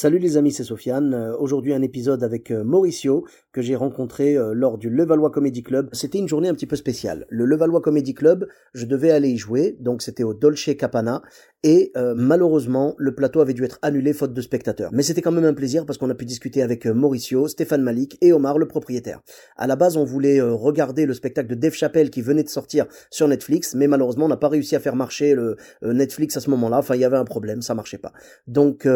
Salut les amis, c'est Sofiane. Euh, Aujourd'hui un épisode avec euh, Mauricio que j'ai rencontré euh, lors du Levallois Comedy Club. C'était une journée un petit peu spéciale. Le Levallois Comedy Club, je devais aller y jouer, donc c'était au Dolce Capana et malheureusement le plateau avait dû être annulé faute de spectateurs. Mais c'était quand même un plaisir parce qu'on a pu discuter avec Mauricio, Stéphane Malik et Omar le propriétaire. À la base on voulait regarder le spectacle de Dave Chappelle qui venait de sortir sur Netflix, mais malheureusement on n'a pas réussi à faire marcher le Netflix à ce moment-là. Enfin il y avait un problème, ça marchait pas. Donc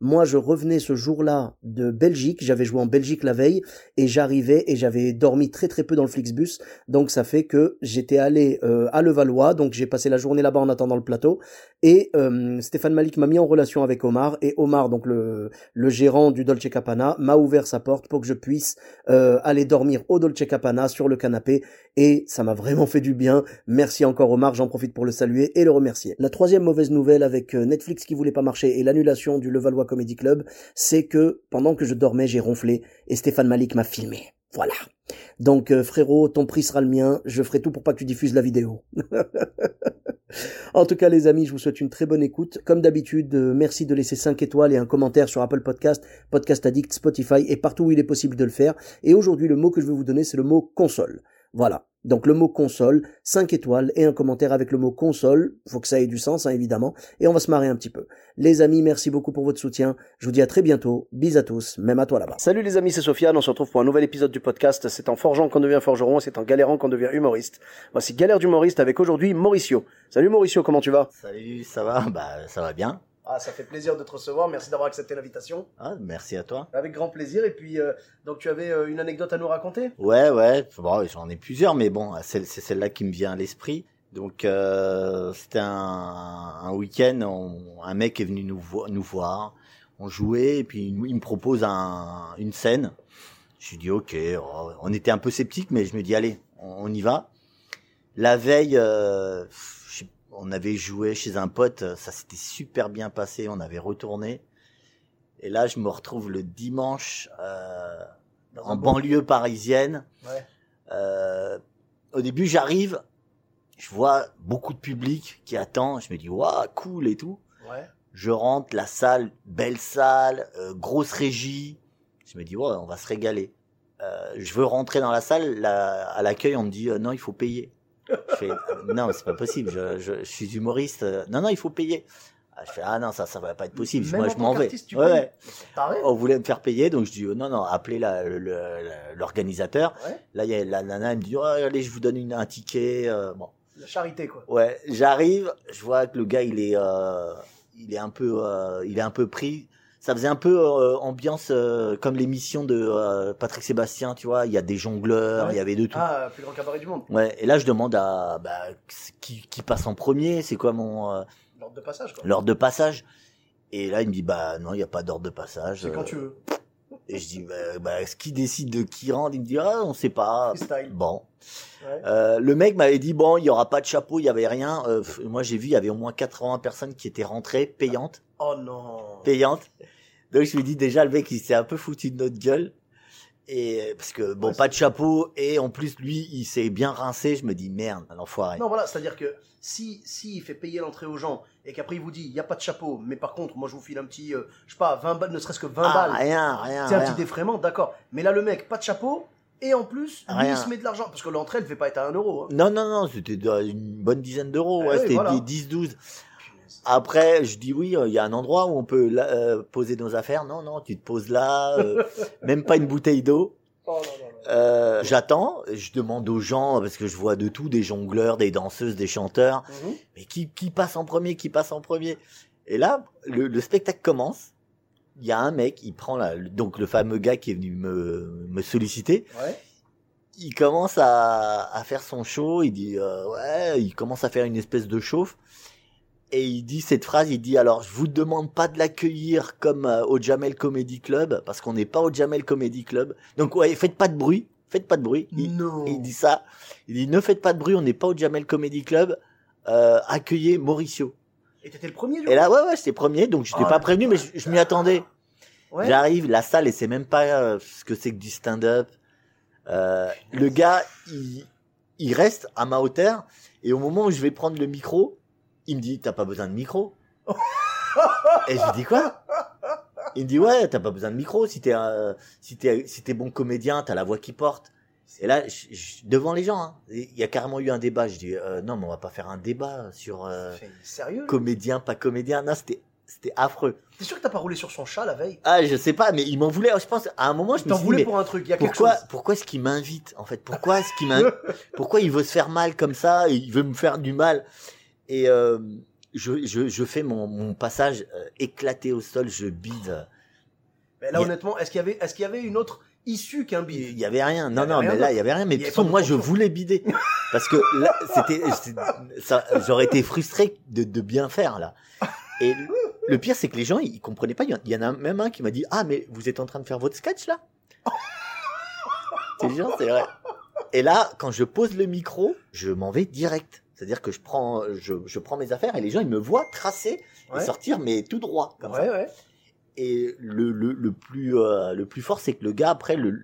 moi je revenais ce jour-là de Belgique, j'avais joué en Belgique la veille et j'arrivais et j'avais dormi très très peu dans le Flixbus. Donc ça fait que j'étais allé euh, à Levallois, donc j'ai passé la journée là-bas en attendant le plateau et euh, Stéphane Malik m'a mis en relation avec Omar et Omar donc le, gérant du Dolce Capana m'a ouvert sa porte pour que je puisse euh, aller dormir au Dolce Capana sur le canapé et ça m'a vraiment fait du bien. Merci encore Omar, j'en profite pour le saluer et le remercier. La troisième mauvaise nouvelle avec Netflix qui voulait pas marcher et l'annulation du Levallois Comedy Club, c'est que pendant que je dormais, j'ai ronflé et Stéphane Malik m'a filmé. Voilà. Donc euh, frérot, ton prix sera le mien, je ferai tout pour pas que tu diffuses la vidéo. en tout cas les amis, je vous souhaite une très bonne écoute. Comme d'habitude, euh, merci de laisser 5 étoiles et un commentaire sur Apple Podcast, Podcast Addict, Spotify et partout où il est possible de le faire. Et aujourd'hui, le mot que je vais vous donner, c'est le mot console. Voilà. Donc le mot console, 5 étoiles et un commentaire avec le mot console. Faut que ça ait du sens, hein, évidemment. Et on va se marrer un petit peu. Les amis, merci beaucoup pour votre soutien. Je vous dis à très bientôt. Bis à tous, même à toi là-bas. Salut les amis, c'est Sofiane. On se retrouve pour un nouvel épisode du podcast. C'est en forgeant qu'on devient forgeron, c'est en galérant qu'on devient humoriste. Voici Galère d'humoriste avec aujourd'hui Mauricio. Salut Mauricio, comment tu vas? Salut, ça va? Bah, ça va bien. Ah, ça fait plaisir de te recevoir. Merci d'avoir accepté l'invitation. Ah, merci à toi. Avec grand plaisir. Et puis, euh, donc tu avais euh, une anecdote à nous raconter? Ouais, ouais. Bon, j'en ai plusieurs, mais bon, c'est celle-là qui me vient à l'esprit. Donc, euh, c'était un, un week-end. on- Un mec est venu nous, vo- nous voir. On jouait et puis il me propose un, une scène. Je lui dis ok. oh, On était un peu sceptiques, mais je me dis allez, on, on y va. La veille, on avait joué chez un pote. Ça s'était super bien passé. On avait retourné. Et là, je me retrouve le dimanche euh, en bon- banlieue parisienne. Ouais. Euh, au début, j'arrive, je vois beaucoup de public qui attend. Je me dis, waouh, cool et tout. Ouais. Je rentre, la salle, belle salle, euh, grosse régie. Je me dis, ouais, on va se régaler. Euh, je veux rentrer dans la salle. à l'accueil, on me dit, euh, non, il faut payer. Je fais, euh, non, c'est pas possible. Je, je, je suis humoriste. Euh, Non, non, il faut payer. Ah, je fais, ah non, ça, ça va pas être possible. Même Moi, je m'en vais. Ouais, ouais. On voulait me faire payer, donc je dis, euh, non, non, appelez l'organisateur. Ouais. Là, il y a la nana, elle me dit, oh, allez, je vous donne une, un ticket. euh, bon. La charité, quoi. Ouais, j'arrive, je vois que le gars, il est, euh, il est un peu, euh, il est un peu pris. Ça faisait un peu euh, ambiance euh, comme l'émission de euh, Patrick Sébastien, tu vois. Il y a des jongleurs, Ouais. il y avait de tout. Ah, plus grand cabaret du monde. Ouais. Et là, je demande à bah, qui, qui passe en premier. C'est quoi mon L'ordre de passage, quoi. l'ordre de passage Et là, il me dit bah non, il y a pas d'ordre de passage. C'est quand tu veux. Et je dis bah, bah, ce qui décide de qui rentre Il me dit ah, on sait pas. Freestyle. Bon. Ouais. Le mec m'avait dit bon, il y aura pas de chapeau, il y avait rien. Moi j'ai vu, il y avait au moins 80 personnes qui étaient rentrées payantes, Oh non. payantes. Donc je lui dis déjà le mec il s'est un peu foutu de notre gueule. Et parce que bon, Ouais, pas de chapeau et en plus lui il s'est bien rincé. Je me dis merde, l'enfoiré. Non, voilà, c'est-à-dire que si, si il fait payer l'entrée aux gens et qu'après il vous dit, il n'y a pas de chapeau, mais par contre, moi je vous file un petit, euh, je sais pas, 20 balles, ne serait-ce que 20 Ah, balles. rien, rien, C'est un rien. petit défraiement, d'accord. Mais là, le mec, pas de chapeau, et en plus, lui, il se met de l'argent. Parce que l'entrée, elle ne fait pas être à 1 euro. hein. Non non non, c'était une bonne dizaine d'euros. Ouais, oui, c'était voilà. 10 12. Punaise. Après, je dis oui, euh, il y a un endroit où on peut là, euh, poser nos affaires. Non, non, tu te poses là, euh, même pas une bouteille d'eau. Oh. Euh, J'attends, je demande aux gens parce que je vois de tout, des jongleurs, des danseuses, des chanteurs. Mhm. Mais qui, qui passe en premier, qui passe en premier? Et là, le, le spectacle commence. Il y a un mec, il prend la, donc le fameux gars qui est venu me, me solliciter. Ouais. Il commence à, à faire son show. Il dit euh, ouais, il commence à faire une espèce de chauffe. Et il dit cette phrase, il dit alors je vous demande pas de l'accueillir comme euh, au Jamel Comedy Club parce qu'on n'est pas au Jamel Comedy Club. Donc ouais, faites pas de bruit, faites pas de bruit. Il, Non. il dit ça. Il dit ne faites pas de bruit, on n'est pas au Jamel Comedy Club. Euh, accueillez Mauricio. Et t'étais le premier, Et là ouais ouais, j'étais premier donc je t'ai Oh, pas prévenu mais je, je m'y attendais. Ouais. J'arrive, la salle et c'est même pas euh, ce que c'est que du stand-up. Le gars, il, il reste à ma hauteur et au moment où je vais prendre le micro, il me dit t'as pas besoin de micro. et je lui dis quoi? Il me dit ouais t'as pas besoin de micro si t'es euh, si t'es si t'es bon comédien t'as la voix qui porte. Et là je- je- devant les gens, hein, il y a carrément eu un débat. Je dis euh, non mais on va pas faire un débat sur euh, Sérieux comédien pas comédien. Non c'était c'était affreux. T'es sûr que t'as pas roulé sur son chat la veille? Ah, je sais pas, mais il m'en voulait. Je pense à un moment, je me T'en suis dit, voulais mais pour un truc, il y a quelque pourquoi, chose. pourquoi est-ce qu'il m'invite en fait? Pourquoi est-ce qu'il m'invite Pourquoi il veut se faire mal comme ça? Il veut me faire du mal. Et euh, je, je, je fais mon, mon passage euh, éclaté au sol, je bide. Mais là, a- honnêtement, est-ce qu'il y avait, est-ce qu'il y avait une autre issue qu'un bide? Il y avait rien. Non, non, mais là, il y avait rien. Mais de toute façon, moi, je voulais bider parce que là, c'était, c'était- ça, j'aurais été frustré de, de bien faire là. Et le- pire, c'est que les gens, ils comprenaient pas. Il y en- a même un qui m'a dit, ah, mais vous êtes en train de faire votre sketch là? C'est sûr, c'est vrai. Et là, quand je pose le micro, je m'en vais direct. C'est-à-dire que je prends, je, je prends mes affaires et les gens, ils me voient tracer Ouais. et sortir, mais tout droit. Comme ça. Ouais, ouais. Et le, le, le plus euh, le plus fort, c'est que le gars après, le,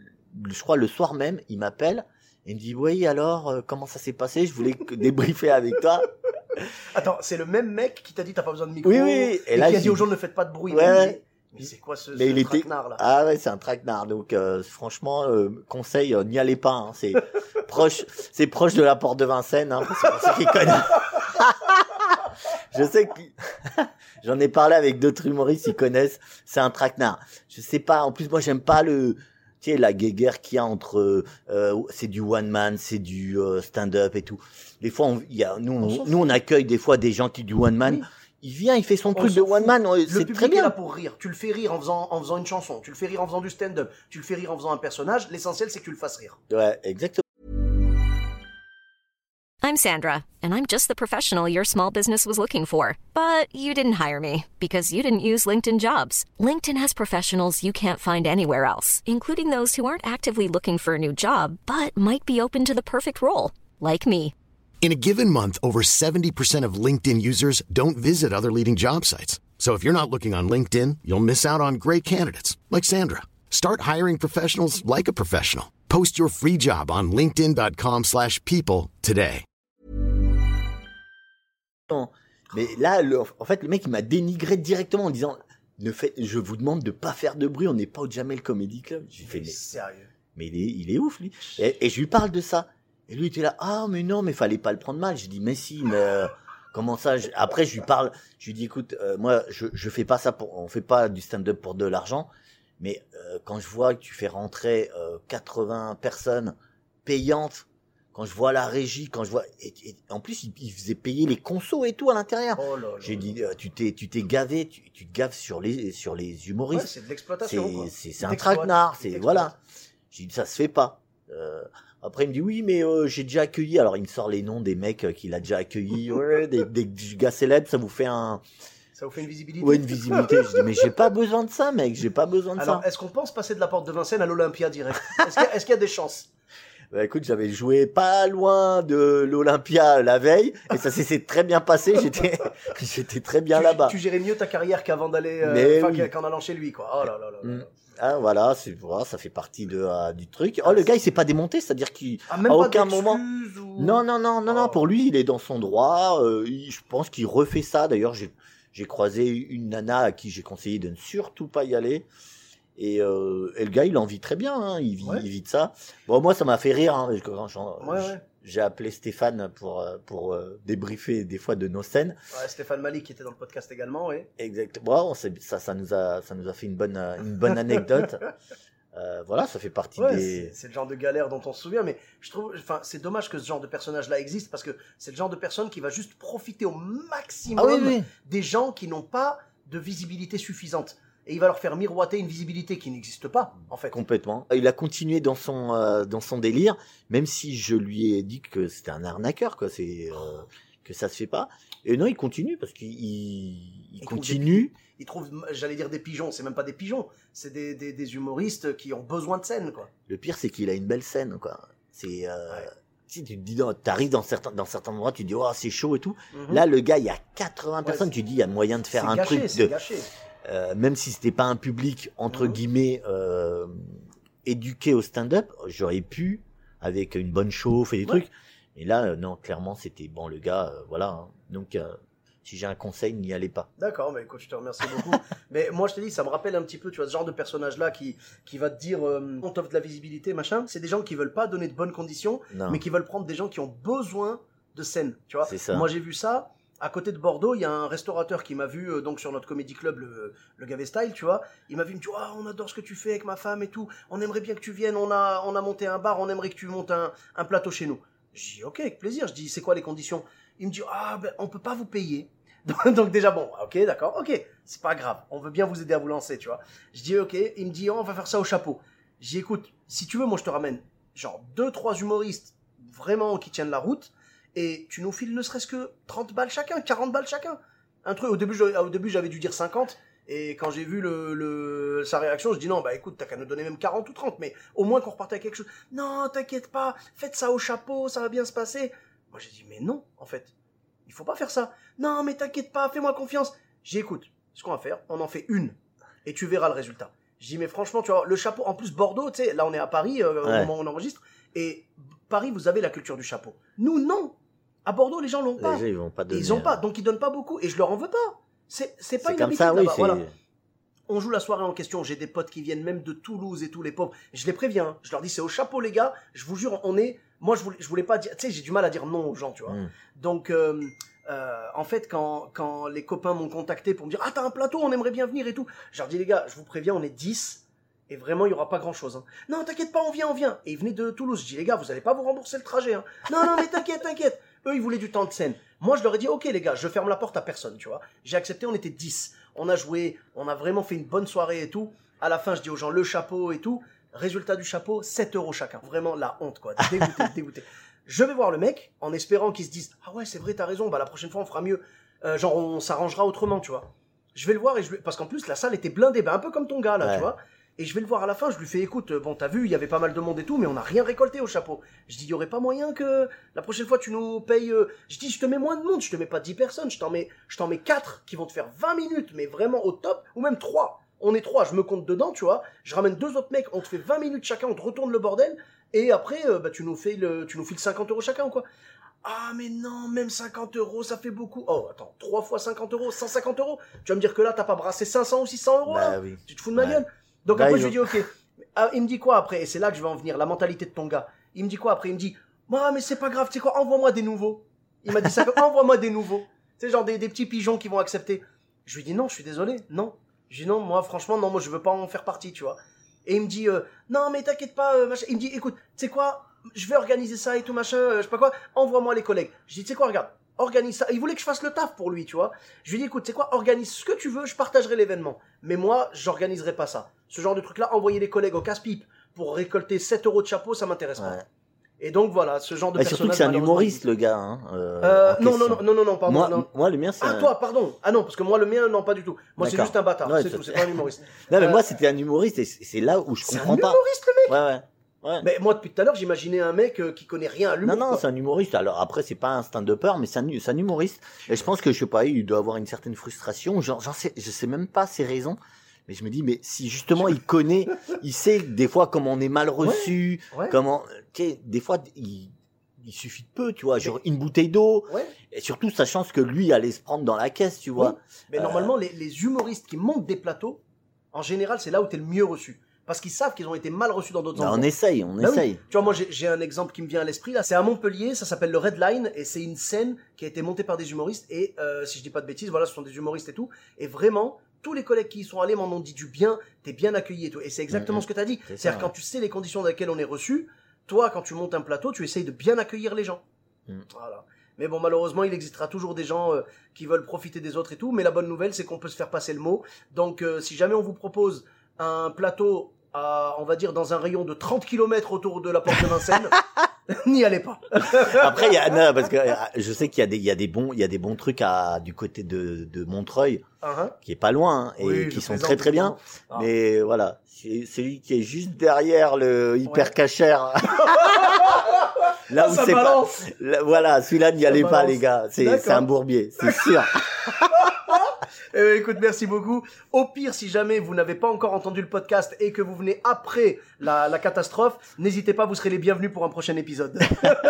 je crois le soir même, il m'appelle et il me dit oui alors euh, comment ça s'est passé? Je voulais que- débriefer avec toi. Attends, c'est le même mec qui t'a dit t'as pas besoin de micro. Oui, oui. Et, Et là, qui a dit aux gens ne faites pas de bruit. Ouais, Mais c'est quoi ce, Mais ce il était- traquenard, là? Ah ouais, c'est un traquenard. Donc euh, franchement, euh, conseil, euh, n'y allez pas. hein. C'est proche, c'est proche de la porte de Vincennes. Hein. Je sais que j'en ai parlé avec d'autres humoristes, ils connaissent. C'est un traquenard. Je sais pas. En plus, moi, j'aime pas le, tu sais, la guéguerre qu'il y a entre, euh, c'est du one man, c'est du euh, stand-up et tout. Des fois, on, il y a, nous, On nous, on accueille des fois des gens qui du one man. Oui. Il vient, il fait son On truc de fout. one man. Le C'est public très est là bien. pour rire. Tu le fais rire en faisant, en faisant une chanson. Tu le fais rire en faisant du stand-up. Tu le fais rire en faisant un personnage. L'essentiel, c'est que tu le fasses rire. Ouais, exactement. I'm Sandra, and I'm just the professional your small business was looking for. But you didn't hire me because you didn't use LinkedIn jobs. LinkedIn has professionals you can't find anywhere else, including those who aren't actively looking for a new job but might be open to the perfect role, like me. In a given month, over 70% of LinkedIn users don't visit other leading job sites. So if you're not looking on LinkedIn, you'll miss out on great candidates like Sandra. Start hiring professionals like a professional. Post your free job on linkedin.com/people slash people today. Mais là, le- en fait, le mec, il m'a dénigré directement en disant, ne fait, je vous demande de pas faire de bruit, on n'est pas au Jamel Comedy Club. J'ai fait, mais, Sérieux. mais il, est, il est ouf, lui. Et, et je lui parle de ça. Et lui, était là, ah, mais non, mais fallait pas le prendre mal. J'ai dit, mais si, mais euh, comment ça je- Après, je lui parle, je lui dis, écoute, euh, moi, je, je fais pas ça pour, on fait pas du stand-up pour de l'argent. Mais euh, quand je vois que tu fais rentrer euh, 80 personnes payantes, quand je vois la régie, quand je vois, et, et- en plus, il, il faisait payer les consos et tout à l'intérieur. Oh. J'ai dit, tu t'es, tu t'es gavé, tu, tu te gaves sur les, sur les Ouais, humoristes. c'est de l'exploitation. c'est, un traquenard, c'est, voilà. J'ai dit, ça se fait pas. Après, il me dit, oui, mais euh, j'ai déjà accueilli. Alors, il me sort les noms des mecs euh, qu'il a déjà accueillis. Ouais, des, des gars célèbres, ça vous fait un, Ça vous fait une visibilité. ouais, une visibilité. Je dis, mais j'ai pas besoin de ça, mec, j'ai pas besoin de Alors, ça. est-ce qu'on pense passer de la porte de Vincennes à l'Olympia direct? Est-ce qu'il y, a- y des chances? Bah, écoute, j'avais joué pas loin de l'Olympia la veille, et ça s'est très bien passé. J'étais, j'étais très bien là-bas. tu gérais mieux ta carrière qu'avant d'aller, euh, oui. qu'en allant chez lui, quoi. Oh là là là là. Mm. Ah, voilà, c'est, voilà, ça fait partie de, euh, du truc. Oh, le gars, il s'est pas démonté, c'est-à-dire qu'il, Ah, À pas aucun moment. Ou... Non, non, non, non, non. Oh. Pour lui, il est dans son droit. euh, il- je pense qu'il refait ça. D'ailleurs, j'ai j'ai croisé une nana à qui j'ai conseillé de ne surtout pas y aller. Et, euh, et le gars, il en vit très bien. hein, Il, vit, Ouais. il vit de ça. Bon, moi, ça m'a fait rire. hein, Ouais, ouais. J'ai appelé Stéphane pour euh, pour euh, débriefer des fois de nos scènes. Ouais, Stéphane Malik qui était dans le podcast également, oui. Exactement. Bon, ça, ça nous a ça nous a fait une bonne euh, une bonne anecdote. Euh, voilà, ça fait partie Ouais, des. c'est- c'est le genre de galère dont on se souvient, mais je trouve, enfin, c'est dommage que ce genre de personnage-là existe parce que c'est le genre de personne qui va juste profiter au maximum Ah oui, oui. des gens qui n'ont pas de visibilité suffisante. Et il va leur faire miroiter une visibilité qui n'existe pas, en fait. Complètement. Il a continué dans son euh, dans son délire, même si je lui ai dit que c'était un arnaqueur. Quoi. C'est euh, que ça se fait pas. Et non, il continue parce qu'il il, il Il trouve continue. J'allais dire des pigeons, c'est même pas des pigeons, c'est des, des, des humoristes qui ont besoin de scène, quoi. Le pire, c'est qu'il a une belle scène, quoi. C'est, euh, Ouais. si tu te dis, dans- t'arrives dans certains, dans certains endroits, tu te dis, oh, c'est chaud et tout. Mhm. Là, le gars, il y a 80 Ouais, personnes, tu dis, il y a moyen de faire un gâché, truc de, gâché. Euh, même si c'était pas un public, entre guillemets, euh, éduqué au stand-up, j'aurais pu, avec une bonne chauffe et des Ouais. trucs. Et là, euh, non, clairement, c'était, bon, le gars, voilà. hein. Donc, si j'ai un conseil, n'y allez pas. D'accord, mais écoute, je te remercie beaucoup. mais moi, je te dis, ça me rappelle un petit peu, tu vois, ce genre de personnage-là qui, qui va te dire, euh, on t'offre de la visibilité, machin. C'est des gens qui veulent pas donner de bonnes conditions, Non. mais qui veulent prendre des gens qui ont besoin de scène, tu vois. C'est ça. Moi, j'ai vu ça. À côté de Bordeaux, il y a un restaurateur qui m'a vu euh, donc sur notre comédie club, le, le tu vois. Il m'a vu, il me dit, Ah, on adore ce que tu fais avec ma femme et tout. On aimerait bien que tu viennes. On a, on a monté un bar. On aimerait que tu montes un, un plateau chez nous. J'ai dit, ok, avec plaisir. Je dis, c'est quoi les conditions? Il me dit, ah, ben, on peut pas vous payer. Donc, déjà, bon, ok, d'accord, ok, c'est pas grave. On veut bien vous aider à vous lancer, tu vois. Je dis, ok. Il me dit, oh, on va faire ça au chapeau. Dit, écoute, si tu veux, moi, je te ramène genre deux, trois humoristes vraiment qui tiennent la route et tu nous files ne serait-ce que 30 balles chacun, 40 balles chacun. Un truc, au début, je- au début j'avais dû dire 50, et quand j'ai vu le, le- sa réaction, je dis non, bah écoute, t'as qu'à nous donner même 40 ou 30, mais au moins qu'on reparte avec quelque chose. Non, t'inquiète pas, faites ça au chapeau, ça va bien se passer. Moi j'ai dit, mais non, en fait, il faut pas faire ça. Non, mais t'inquiète pas, fais-moi confiance. J'ai écoute, ce qu'on va faire, on en fait une, et tu verras le résultat. J'ai dit, mais franchement, tu vois, le chapeau, en plus Bordeaux, tu sais, là on est à Paris, euh, Ouais. au moment où on enregistre, et Paris, vous avez la culture du chapeau. Nous, non. À Bordeaux, les gens l'ont pas. gens, ils vont pas donner. ils ont pas, donc ils donnent pas beaucoup, et je leur en veux pas. C'est c'est pas une comme habitude ça, oui. voilà. On joue la soirée en question, j'ai des potes qui viennent même de Toulouse et tout, les pauvres. Je les préviens, hein. je leur dis c'est au chapeau les gars, je vous jure, on est... Moi je voulais, je voulais pas dire... Tu sais, j'ai du mal à dire non aux gens, tu vois. Mm. Donc, euh, euh, en fait, quand, quand les copains m'ont contacté pour me dire Ah, t'as un plateau, on aimerait bien venir et tout, je leur dis Les gars, je vous préviens, on est 10 et vraiment, il y aura pas grand chose. Non, t'inquiète pas, on vient, on vient. Et ils venaient de Toulouse. Je dis Les gars, vous allez pas vous rembourser le trajet. hein. Non, non, mais t'inquiète, t'inquiète. Eux, ils voulaient du temps de scène. Moi, je leur ai dit Ok, les gars, je ferme la porte à personne, tu vois. J'ai accepté, on était 10. On a joué, on a vraiment fait une bonne soirée et tout. À la fin, je dis aux gens le chapeau et tout. Résultat du chapeau, 7 euros chacun. Vraiment la honte, quoi. Dégoûté, dégoûté. Je vais voir le mec en espérant qu'il se dise Ah ouais, c'est vrai, t'as raison, bah la prochaine fois on fera mieux. Euh, genre, on s'arrangera autrement, tu vois. Je vais le voir et je. Parce qu'en plus, la salle était blindée, bah, un peu comme ton gars, là, Ouais. tu vois. Et je vais le voir à la fin, je lui fais écoute, euh, bon, t'as vu, il y avait pas mal de monde et tout, mais on n'a rien récolté au chapeau. Je dis, il y aurait pas moyen que la prochaine fois tu nous payes. euh, Je dis, je te mets moins de monde, je te mets pas 10 personnes, je t'en mets, je t'en mets 4 qui vont te faire 20 minutes, mais vraiment au top, ou même 3. On est 3, je me compte dedans, tu vois. Je ramène deux autres mecs, on te fait 20 minutes chacun, on te retourne le bordel, et après, euh, bah, tu nous fais le, tu nous files 50 euros chacun ou quoi. Ah, mais non, même 50 euros, ça fait beaucoup. Oh, attends, 3 fois 50 euros, 150 euros. Tu vas me dire que là, t'as pas brassé 500 ou 600 euros, Bah oui. tu te fous de ma Ouais. gueule? Donc après, je lui dis, ok. Ah, il me dit quoi après? Et c'est là que je vais en venir, la mentalité de ton gars. Il me dit quoi après? Il me dit, moi, mais c'est pas grave, tu sais quoi, envoie-moi des nouveaux. Il m'a dit ça, envoie-moi des nouveaux. Tu sais, genre des, des petits pigeons qui vont accepter. Je lui dis, non, je suis désolé, non. Je dis, non, moi, franchement, non, moi, je veux pas en faire partie, tu vois. Et il me dit, euh, non, mais t'inquiète pas, euh, machin. Il me dit, écoute, tu sais quoi, je vais organiser ça et tout, machin, euh, je sais pas quoi, envoie-moi les collègues. Je dis, tu sais quoi, regarde, organise ça. Il voulait que je fasse le taf pour lui, tu vois. Je lui dis, écoute, tu sais quoi, organise ce que tu veux, je partagerai l'événement. Mais moi, j'organiserai pas ça. Ce genre de truc-là, envoyer les collègues au casse-pipe pour récolter 7 euros de chapeau, ça m'intéresse pas. Et donc voilà, ce genre de Bah, surtout que c'est un humoriste, le gars. Hein, euh, Euh, non, non, non, non, non, pardon. Moi, non. moi, le mien, c'est Ah, un... toi, pardon. Ah non, parce que moi, le mien, non, pas du tout. Moi, c'est juste un bâtard. Ouais, c'est tout, c'est c'est- pas un humoriste. Non, mais Euh, moi, c'était un humoriste et c'est c'est là où je C'est un comprends pas. humoriste, le mec Ouais, ouais. Ouais. Mais moi, depuis tout à l'heure, j'imaginais un mec euh, qui connaît rien à l'humour. Non, non, quoi. c'est un humoriste. Alors après, c'est pas un stand-upper, mais c'est un, c'est un humoriste. Et je pense que, je sais pas, il doit avoir une certaine frustration. J'en j'en sais, je sais même pas ses raisons. Mais je me dis, mais si justement il connaît, il sait des fois comment on est mal reçu, Ouais. comment, tu sais, des fois, il, il suffit de peu, tu vois, genre une bouteille d'eau. Ouais. Et surtout, sachant ce que lui allait se prendre dans la caisse, tu vois. Mais Euh, normalement, les, les humoristes qui montent des plateaux, en général, c'est là où t'es le mieux reçu. Parce qu'ils savent qu'ils ont été mal reçus dans d'autres Bah, endroits. on essaye, on Bah oui. essaye. Tu vois, moi, j'ai un exemple qui me vient à l'esprit, là. C'est à Montpellier, ça s'appelle le Red Line, et c'est une scène qui a été montée par des humoristes, et euh, si je dis pas de bêtises, voilà, ce sont des humoristes et tout. Et vraiment, tous les collègues qui y sont allés m'en ont dit du bien, t'es bien accueilli et tout. Et c'est exactement Mhm. ce que t'as dit. C'est-à-dire, ouais. quand tu sais les conditions dans lesquelles on est reçu, toi, quand tu montes un plateau, tu essayes de bien accueillir les gens. Mhm. Voilà. Mais bon, malheureusement, il existera toujours des gens euh, qui veulent profiter des autres et tout. Mais la bonne nouvelle, c'est qu'on peut se faire passer le mot. Donc, euh, si jamais on vous propose un plateau à, on va dire, dans un rayon de 30 km autour de la porte de Vincennes, N'y allez pas. Après, il y a, non, parce que euh, je sais qu'il y a des, il y a des bons, il y a des bons trucs à, du côté de, de Montreuil, Hein, qui est pas loin, hein, et Oui, qui sont très très bien. Ah. Mais voilà, c'est celui qui est juste derrière le hyper Ouais. cachère. Là Ah, où c'est pas, là, voilà, celui-là n'y allez pas les gars, c'est c'est un bourbier, c'est sûr. Eh, écoute, merci beaucoup. Au pire, si jamais vous n'avez pas encore entendu le podcast et que vous venez après la, la catastrophe, n'hésitez pas, vous serez les bienvenus pour un prochain épisode.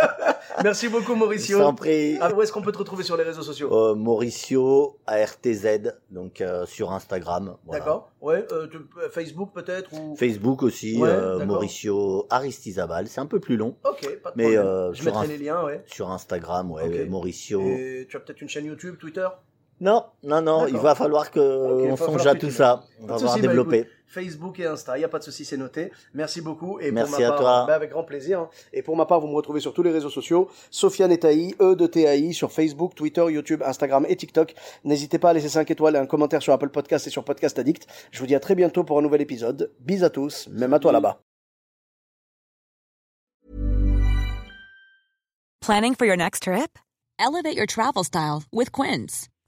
merci beaucoup, Mauricio. Sans prie. Ah, où est-ce qu'on peut te retrouver sur les réseaux sociaux Euh, Mauricio ARTZ, donc euh, sur Instagram. voilà. D'accord. Ouais. euh, tu- Facebook peut-être ou. Facebook aussi, Ouais. Mauricio Aristizabal, c'est un peu plus long. Ok, pas de Mais, problème. Je mettrai les liens, ouais. Sur Instagram, ouais, Ok. Mauricio. Et tu as peut-être une chaîne YouTube, Twitter? Non, non, non, il va falloir que va on songe à tout ça. On va voir bah, développer. écoute, Facebook et Insta, il n'y a pas de souci, c'est noté. Merci beaucoup. Et Merci pour ma à part, toi. bah, avec grand plaisir. hein. Et pour ma part, vous me retrouvez sur tous les réseaux sociaux. Sofiane et Taï, E de TAI, sur Facebook, Twitter, YouTube, Instagram et TikTok. N'hésitez pas à laisser 5 étoiles et un commentaire sur Apple Podcast et sur Podcast Addict. Je vous dis à très bientôt pour un nouvel épisode. Bis à tous, même à toi là-bas. Planning for your next trip? Elevate your travel style with Quince.